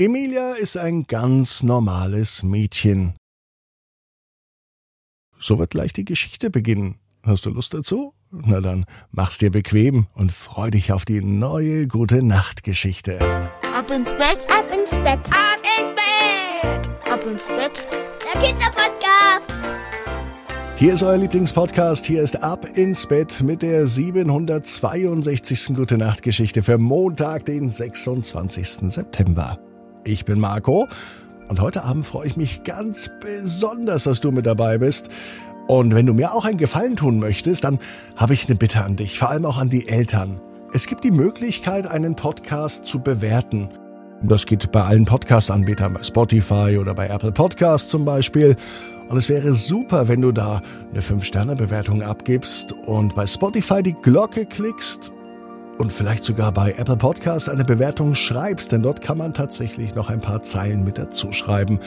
Emilia ist ein ganz normales Mädchen. So wird gleich die Geschichte beginnen. Hast du Lust dazu? Na dann mach's dir bequem und freu dich auf die neue gute Nachtgeschichte. Ab ins Bett, ab ins Bett, ab ins Bett, ab ins Bett. Der Kinderpodcast. Hier ist euer Lieblingspodcast. Hier ist Ab ins Bett mit der 762. Gute Nachtgeschichte für Montag, den 26. September. Ich bin Marco und heute Abend freue ich mich ganz besonders, dass du mit dabei bist. Und wenn du mir auch einen Gefallen tun möchtest, dann habe ich eine Bitte an dich, vor allem auch an die Eltern. Es gibt die Möglichkeit, einen Podcast zu bewerten. Das geht bei allen Podcast-Anbietern, bei Spotify oder bei Apple Podcasts zum Beispiel. Und es wäre super, wenn du da eine 5-Sterne-Bewertung abgibst und bei Spotify die Glocke klickst und vielleicht sogar bei Apple Podcasts eine Bewertung schreibst, denn dort kann man tatsächlich noch ein paar Zeilen mit dazu schreiben.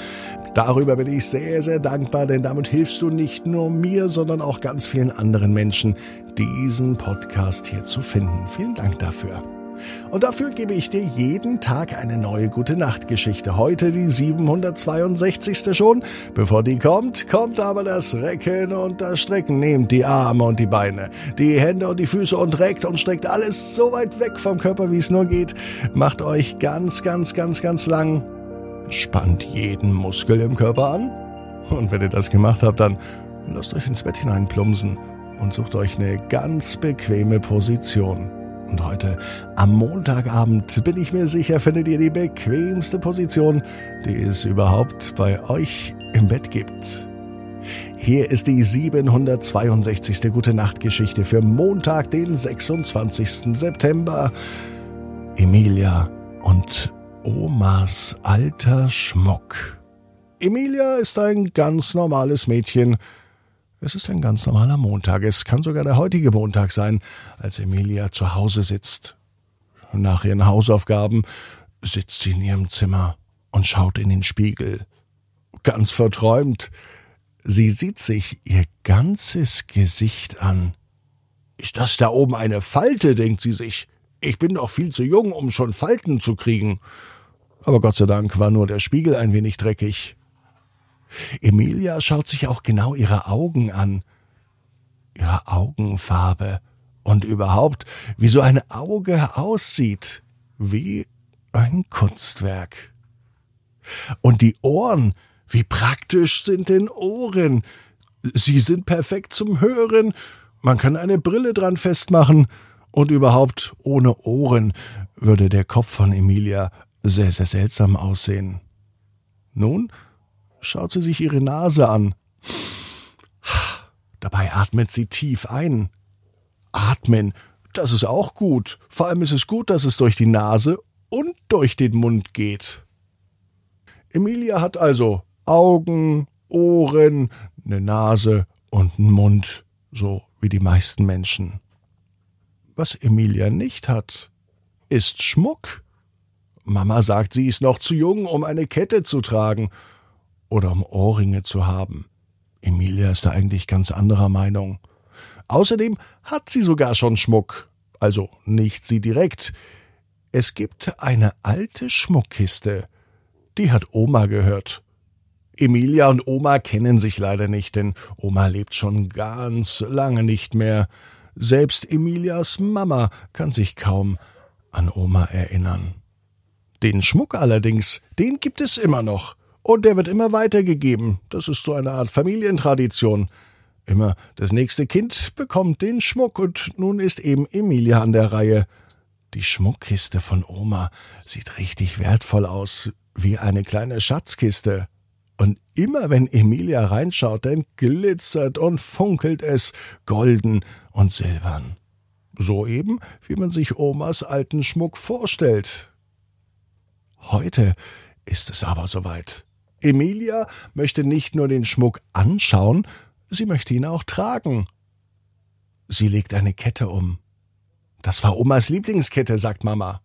Darüber bin ich sehr, sehr dankbar, denn damit hilfst du nicht nur mir, sondern auch ganz vielen anderen Menschen, diesen Podcast hier zu finden. Vielen Dank dafür. Und dafür gebe ich dir jeden Tag eine neue gute Nachtgeschichte. Heute die 762. schon. Bevor die kommt, kommt aber das Recken und das Strecken. Nehmt die Arme und die Beine, die Hände und die Füße und reckt und streckt alles so weit weg vom Körper, wie es nur geht. Macht euch ganz, ganz, ganz, ganz lang. Spannt jeden Muskel im Körper an. Und wenn ihr das gemacht habt, dann lasst euch ins Bett hineinplumpsen und sucht euch eine ganz bequeme Position. Und heute am Montagabend bin ich mir sicher, findet ihr die bequemste Position, die es überhaupt bei euch im Bett gibt. Hier ist die 762. Gute Nacht Geschichte für Montag, den 26. September. Emilia und Omas alter Schmuck. Emilia ist ein ganz normales Mädchen, es ist ein ganz normaler Montag. Es kann sogar der heutige Montag sein, als Emilia zu Hause sitzt. Nach ihren Hausaufgaben sitzt sie in ihrem Zimmer und schaut in den Spiegel. Ganz verträumt. Sie sieht sich ihr ganzes Gesicht an. Ist das da oben eine Falte, denkt sie sich. Ich bin doch viel zu jung, um schon Falten zu kriegen. Aber Gott sei Dank war nur der Spiegel ein wenig dreckig. Emilia schaut sich auch genau ihre Augen an. Ihre Augenfarbe und überhaupt, wie so ein Auge aussieht, wie ein Kunstwerk. Und die Ohren, wie praktisch sind denn Ohren? Sie sind perfekt zum Hören. Man kann eine Brille dran festmachen. Und überhaupt, ohne Ohren würde der Kopf von Emilia sehr, sehr seltsam aussehen. Nun schaut sie sich ihre Nase an. Dabei atmet sie tief ein. Atmen, das ist auch gut. Vor allem ist es gut, dass es durch die Nase und durch den Mund geht. Emilia hat also Augen, Ohren, eine Nase und einen Mund, so wie die meisten Menschen. Was Emilia nicht hat, ist Schmuck. Mama sagt, sie ist noch zu jung, um eine Kette zu tragen oder um Ohrringe zu haben. Emilia ist da eigentlich ganz anderer Meinung. Außerdem hat sie sogar schon Schmuck. Also nicht sie direkt. Es gibt eine alte Schmuckkiste. Die hat Oma gehört. Emilia und Oma kennen sich leider nicht, denn Oma lebt schon ganz lange nicht mehr. Selbst Emilias Mama kann sich kaum an Oma erinnern. Den Schmuck allerdings, den gibt es immer noch. Und der wird immer weitergegeben. Das ist so eine Art Familientradition. Immer das nächste Kind bekommt den Schmuck und nun ist eben Emilia an der Reihe. Die Schmuckkiste von Oma sieht richtig wertvoll aus, wie eine kleine Schatzkiste. Und immer wenn Emilia reinschaut, dann glitzert und funkelt es golden und silbern. So eben, wie man sich Omas alten Schmuck vorstellt. Heute ist es aber soweit. Emilia möchte nicht nur den Schmuck anschauen, sie möchte ihn auch tragen. Sie legt eine Kette um. Das war Omas Lieblingskette, sagt Mama.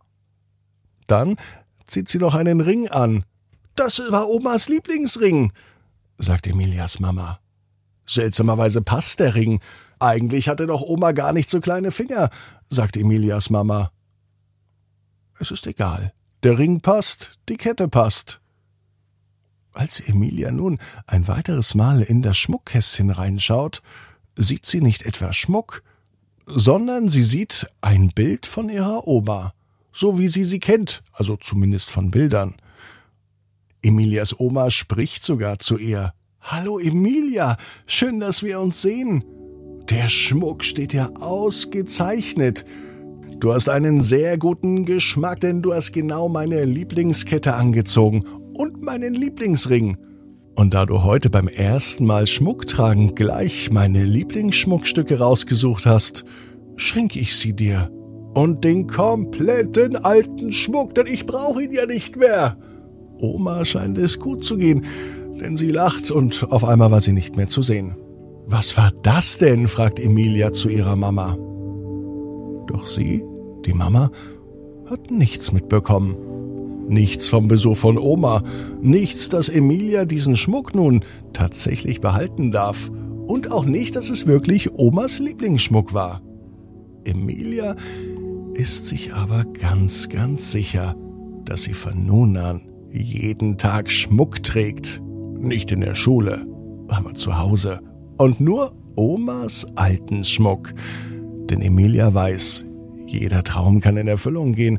Dann zieht sie noch einen Ring an. Das war Omas Lieblingsring, sagt Emilias Mama. Seltsamerweise passt der Ring. Eigentlich hatte doch Oma gar nicht so kleine Finger, sagt Emilias Mama. Es ist egal. Der Ring passt, die Kette passt. Als Emilia nun ein weiteres Mal in das Schmuckkästchen reinschaut, sieht sie nicht etwa Schmuck, sondern sie sieht ein Bild von ihrer Oma, so wie sie sie kennt, also zumindest von Bildern. Emilias Oma spricht sogar zu ihr. Hallo Emilia, schön, dass wir uns sehen. Der Schmuck steht ja ausgezeichnet. Du hast einen sehr guten Geschmack, denn du hast genau meine Lieblingskette angezogen und meinen Lieblingsring. Und da du heute beim ersten Mal Schmuck tragen gleich meine Lieblingsschmuckstücke rausgesucht hast, schenke ich sie dir. Und den kompletten alten Schmuck, denn ich brauche ihn ja nicht mehr. Oma scheint es gut zu gehen, denn sie lacht und auf einmal war sie nicht mehr zu sehen. Was war das denn? fragt Emilia zu ihrer Mama. Doch sie, die Mama, hat nichts mitbekommen. Nichts vom Besuch von Oma, nichts, dass Emilia diesen Schmuck nun tatsächlich behalten darf und auch nicht, dass es wirklich Omas Lieblingsschmuck war. Emilia ist sich aber ganz, ganz sicher, dass sie von nun an jeden Tag Schmuck trägt. Nicht in der Schule, aber zu Hause. Und nur Omas alten Schmuck. Denn Emilia weiß, jeder Traum kann in Erfüllung gehen.